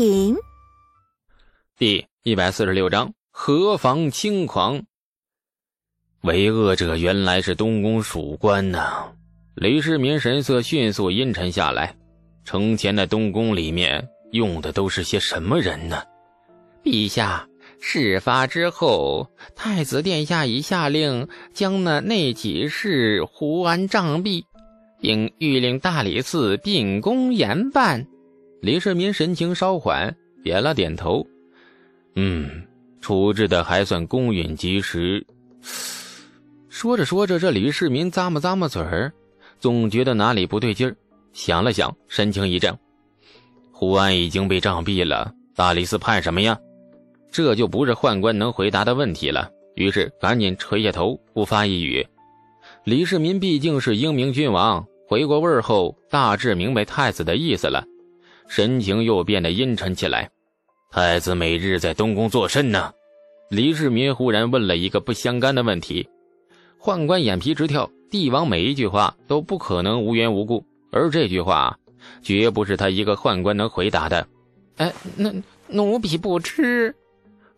品。第一百四十六章：何妨轻狂。为恶者原来是东宫属官呐！李世民神色迅速阴沉下来。城前的东宫里面用的都是些什么人呢？陛下，事发之后，太子殿下已下令将那内几事胡安杖毙，并谕令大理寺秉公严办。李世民神情稍缓，点了点头。嗯，处置的还算公允及时。说着说着，这李世民咂摸咂摸嘴儿，总觉得哪里不对劲儿。想了想，神情一怔：“胡安已经被杖毙了，大理寺判什么呀？”这就不是宦官能回答的问题了。于是赶紧垂下头，不发一语。李世民毕竟是英明君王，回过味儿后，大致明白太子的意思了，神情又变得阴沉起来。太子每日在东宫做甚呢？李世民忽然问了一个不相干的问题。宦官眼皮直跳，帝王每一句话都不可能无缘无故。而这句话，绝不是他一个宦官能回答的。哎，那奴婢不知。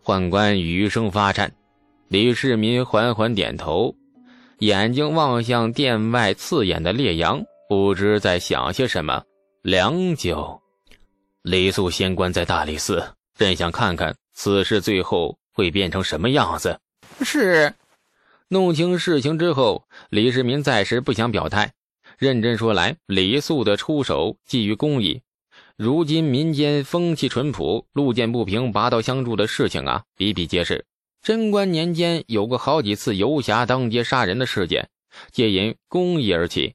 宦官语声发颤。李世民缓缓点头，眼睛望向殿外刺眼的烈阳，不知在想些什么。良久，李素仙官在大理寺，朕想看看此事最后会变成什么样子。是。弄清事情之后，李世民暂时不想表态。认真说来，李素的出手基于公义。如今民间风气淳朴，路见不平拔刀相助的事情啊比比皆是。贞观年间有过好几次游侠当街杀人的事件，皆因公义而起。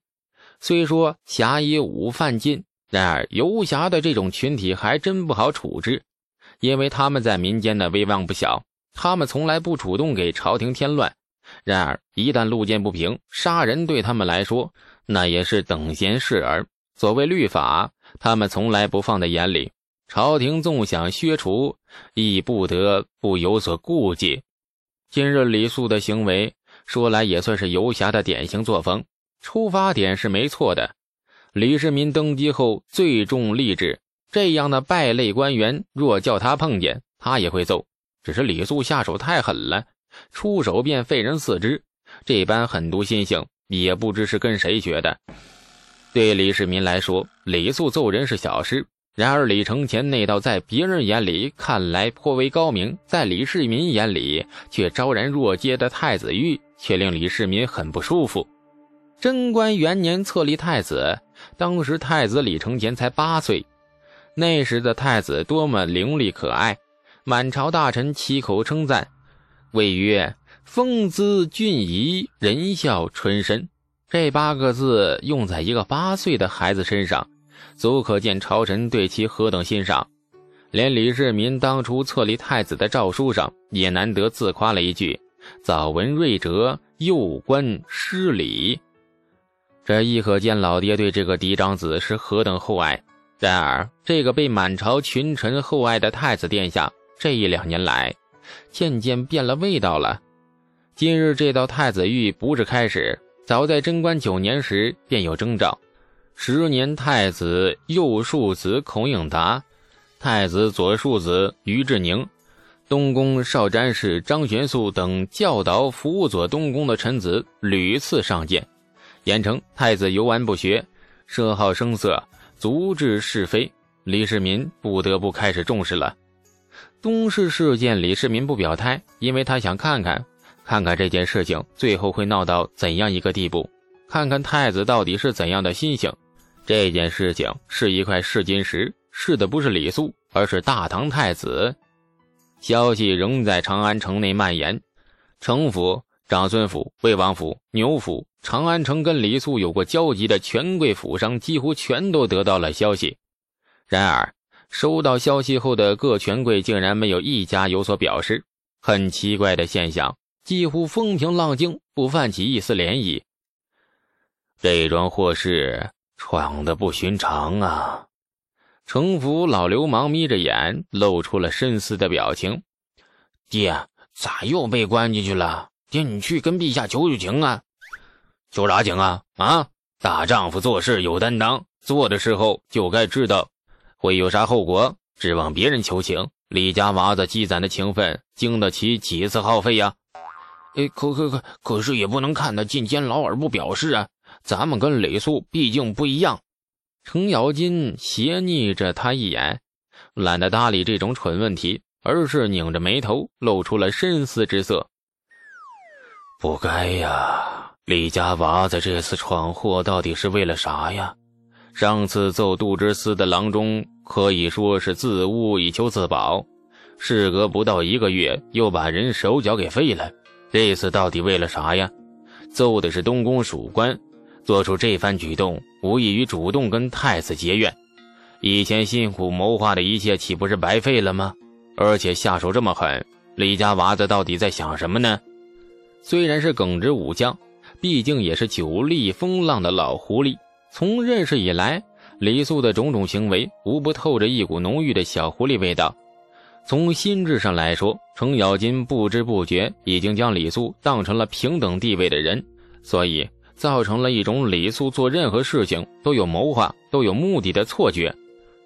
虽说侠以武犯禁，然而游侠的这种群体还真不好处置，因为他们在民间的威望不小。他们从来不主动给朝廷添乱，然而一旦路见不平，杀人对他们来说。那也是等闲事儿。所谓律法，他们从来不放在眼里。朝廷纵想削除，亦不得不有所顾忌。今日李素的行为，说来也算是游侠的典型作风。出发点是没错的。李世民登基后最重吏治，这样的败类官员，若叫他碰见，他也会揍。只是李素下手太狠了，出手便废人四肢，这般狠毒心性。也不知是跟谁学的。对李世民来说，李素揍人是小事；然而李承乾那道在别人眼里看来颇为高明，在李世民眼里却昭然若揭的太子玉，却令李世民很不舒服。贞观元年册立太子，当时太子李承乾才八岁，那时的太子多么伶俐可爱，满朝大臣齐口称赞，谓曰。风姿俊仪，人笑春深，这八个字用在一个八岁的孩子身上，足可见朝臣对其何等欣赏。连李世民当初册立太子的诏书上，也难得自夸了一句：“早闻瑞哲，幼观失礼。”这亦可见老爹对这个嫡长子是何等厚爱。然而，这个被满朝群臣厚爱的太子殿下，这一两年来，渐渐变了味道了。今日这道太子玉不是开始，早在贞观九年时便有征兆。十年太子右庶子孔颖达，太子左庶子于志宁，东宫少詹事张玄素等教导辅佐东宫的臣子屡次上谏，言称太子游玩不学，奢好声色，足智是非。李世民不得不开始重视了。东市事件，李世民不表态，因为他想看看。看看这件事情最后会闹到怎样一个地步，看看太子到底是怎样的心性。这件事情是一块试金石，试的不是李素，而是大唐太子。消息仍在长安城内蔓延，城府、长孙府、魏王府、牛府、长安城跟李素有过交集的权贵府上几乎全都得到了消息。然而，收到消息后的各权贵竟然没有一家有所表示，很奇怪的现象。几乎风平浪静，不泛起一丝涟漪。这桩祸事闯得不寻常啊！城府老流氓眯着眼，露出了深思的表情。爹，咋又被关进去了？爹，你去跟陛下求求情啊！求啥情啊？啊！大丈夫做事有担当，做的时候就该知道会有啥后果，指望别人求情，李家娃子积攒的情分经得起几次耗费呀？哎，可可可，可是也不能看他进监牢而不表示啊！咱们跟李素毕竟不一样。程咬金斜睨着他一眼，懒得搭理这种蠢问题，而是拧着眉头，露出了深思之色。不该呀，李家娃子这次闯祸到底是为了啥呀？上次揍杜之思的郎中可以说是自污以求自保，事隔不到一个月又把人手脚给废了，这次到底为了啥呀？揍的是东宫属官。做出这番举动，无异于主动跟太子结怨。以前辛苦谋划的一切，岂不是白费了吗？而且下手这么狠，李家娃子到底在想什么呢？虽然是耿直武将，毕竟也是久历风浪的老狐狸。从认识以来，李素的种种行为无不透着一股浓郁的小狐狸味道。从心智上来说，程咬金不知不觉已经将李素当成了平等地位的人，所以。造成了一种李素做任何事情都有谋划、都有目的的错觉，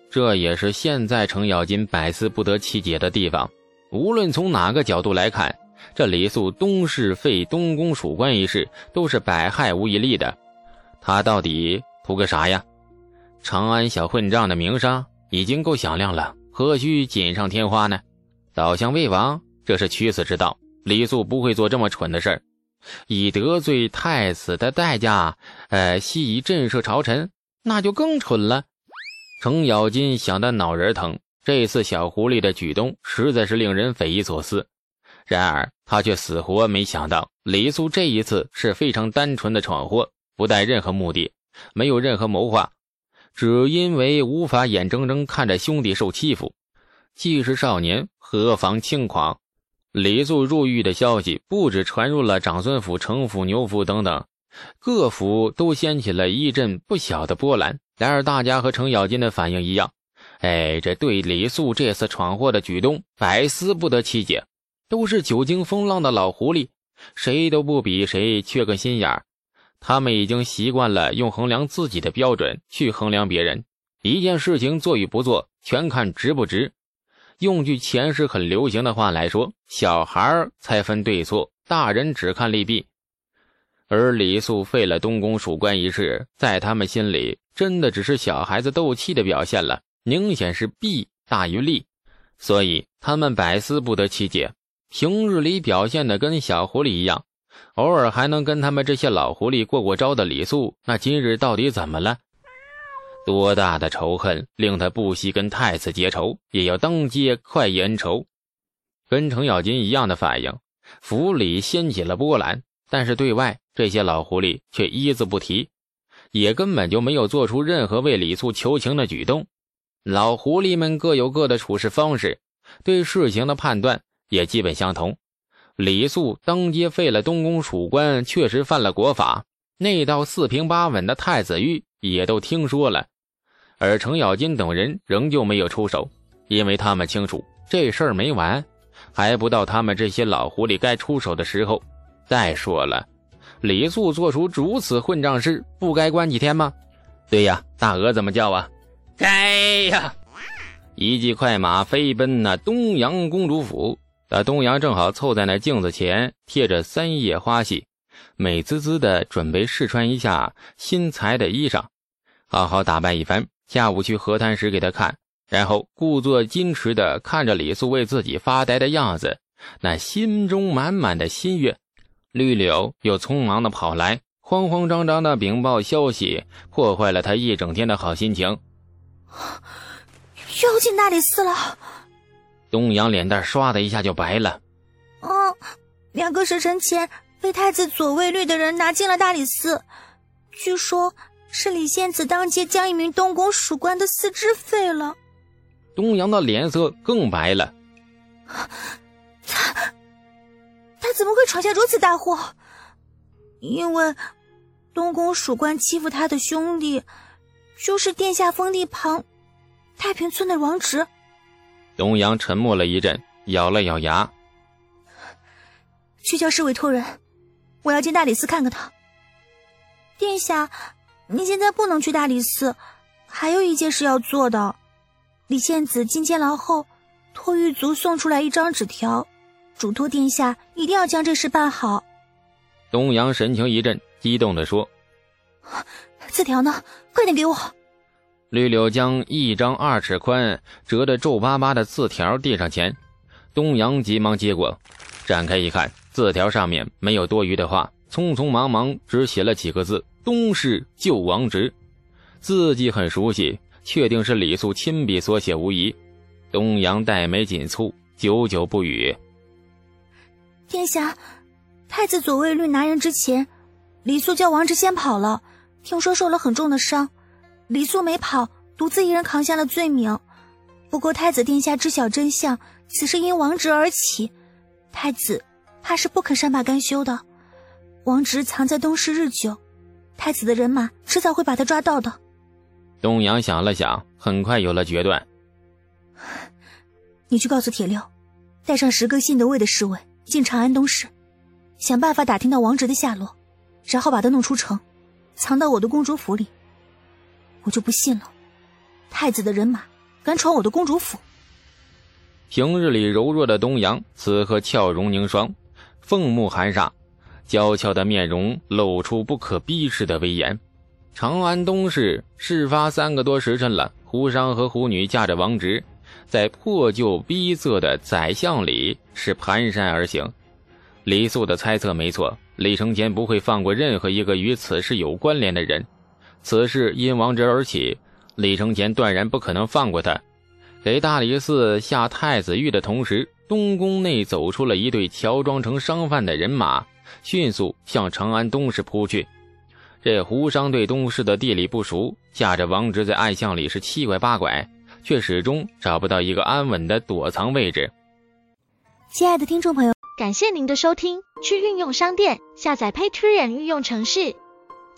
这也是现在程咬金百思不得其解的地方。无论从哪个角度来看，这李素东市废东宫属官一事都是百害无一利的。他到底图个啥呀？长安小混账的名声已经够响亮了，何须锦上添花呢？倒向魏王，这是屈死之道。李素不会做这么蠢的事儿。以得罪太子的代价，呃，悉以震慑朝臣，那就更蠢了。程咬金想得脑仁疼，这次小狐狸的举动实在是令人匪夷所思。然而他却死活没想到，李素这一次是非常单纯的闯祸，不带任何目的，没有任何谋划，只因为无法眼睁睁看着兄弟受欺负。既是少年，何妨轻狂？李素入狱的消息不止传入了长孙府、程府、牛府等等，各府都掀起了一阵不小的波澜。然而，大家和程咬金的反应一样，哎，这对李素这次闯祸的举动百思不得其解。都是久经风浪的老狐狸，谁都不比谁缺个心眼儿。他们已经习惯了用衡量自己的标准去衡量别人，一件事情做与不做，全看值不值。用句前世很流行的话来说，小孩才分对错，大人只看利弊。而李素废了东宫属官一事，在他们心里真的只是小孩子斗气的表现了，明显是弊大于利，所以他们百思不得其解。平日里表现的跟小狐狸一样，偶尔还能跟他们这些老狐狸过过招的李素，那今日到底怎么了？多大的仇恨令他不惜跟太子结仇，也要当街快意恩仇？跟程咬金一样的反应，府里掀起了波澜，但是对外这些老狐狸却一字不提，也根本就没有做出任何为李素求情的举动。老狐狸们各有各的处事方式，对事情的判断也基本相同。李素当街废了东宫属官，确实犯了国法，那道四平八稳的太子狱也都听说了。而程咬金等人仍旧没有出手，因为他们清楚这事儿没完，还不到他们这些老狐狸该出手的时候。再说了，李素做出如此混账事，不该关几天吗？对呀，大鹅怎么叫啊？该呀！一骑快马飞奔那东阳公主府，那东阳正好凑在那镜子前，贴着三叶花戏，美滋滋的准备试穿一下新裁的衣裳，好好打扮一番。下午去河滩时给他看，然后故作矜持的看着李素为自己发呆的样子，那心中满满的心悦。绿柳又匆忙的跑来，慌慌张张的禀报消息，破坏了他一整天的好心情。又进大理寺了，东阳脸蛋唰的一下就白了。嗯，两个时辰前被太子左卫律的人拿进了大理寺，据说。是李仙子当街将一名东宫属官的四肢废了，东阳的脸色更白了。他他怎么会闯下如此大祸？因为东宫属官欺负他的兄弟，就是殿下封地旁太平村的王直。东阳沉默了一阵，咬了咬牙，去叫侍卫托人，我要进大理寺看看他。殿下。你现在不能去大理寺，还有一件事要做的。李献子进监牢后，托狱卒送出来一张纸条，嘱托殿下一定要将这事办好。东阳神情一震，激动地说：“字条呢？快点给我！”绿柳将一张二尺宽、折得皱巴巴的字条递上前，东阳急忙接过，展开一看，字条上面没有多余的话，匆匆忙忙只写了几个字：“东市救王直。”字迹很熟悉。确定是李素亲笔所写无疑。东阳黛眉紧蹙，久久不语。殿下，太子左卫律拿人之前，李素叫王直先跑了，听说受了很重的伤。李素没跑，独自一人扛下了罪名。不过太子殿下知晓真相，此事因王直而起，太子怕是不肯善罢甘休的。王直藏在东市日久，太子的人马迟早会把他抓到的。东阳想了想，很快有了决断。你去告诉铁六，带上十个信得卫的侍卫进长安东市，想办法打听到王直的下落，然后把他弄出城，藏到我的公主府里。我就不信了，太子的人马敢闯我的公主府。平日里柔弱的东阳，此刻俏容凝霜，凤目含煞，娇俏的面容露出不可逼视的威严。长安东市事发三个多时辰了，胡商和胡女驾着王直，在破旧逼仄的宰相里是蹒跚而行。李素的猜测没错，李承乾不会放过任何一个与此事有关联的人。此事因王直而起，李承乾断然不可能放过他。给大理寺下太子狱的同时，东宫内走出了一队乔装成商贩的人马，迅速向长安东市扑去。这胡商对东市的地理不熟，驾着王直在暗巷里是七拐八拐，却始终找不到一个安稳的躲藏位置。亲爱的听众朋友，感谢您的收听，去运用商店下载 Patreon 运用城市，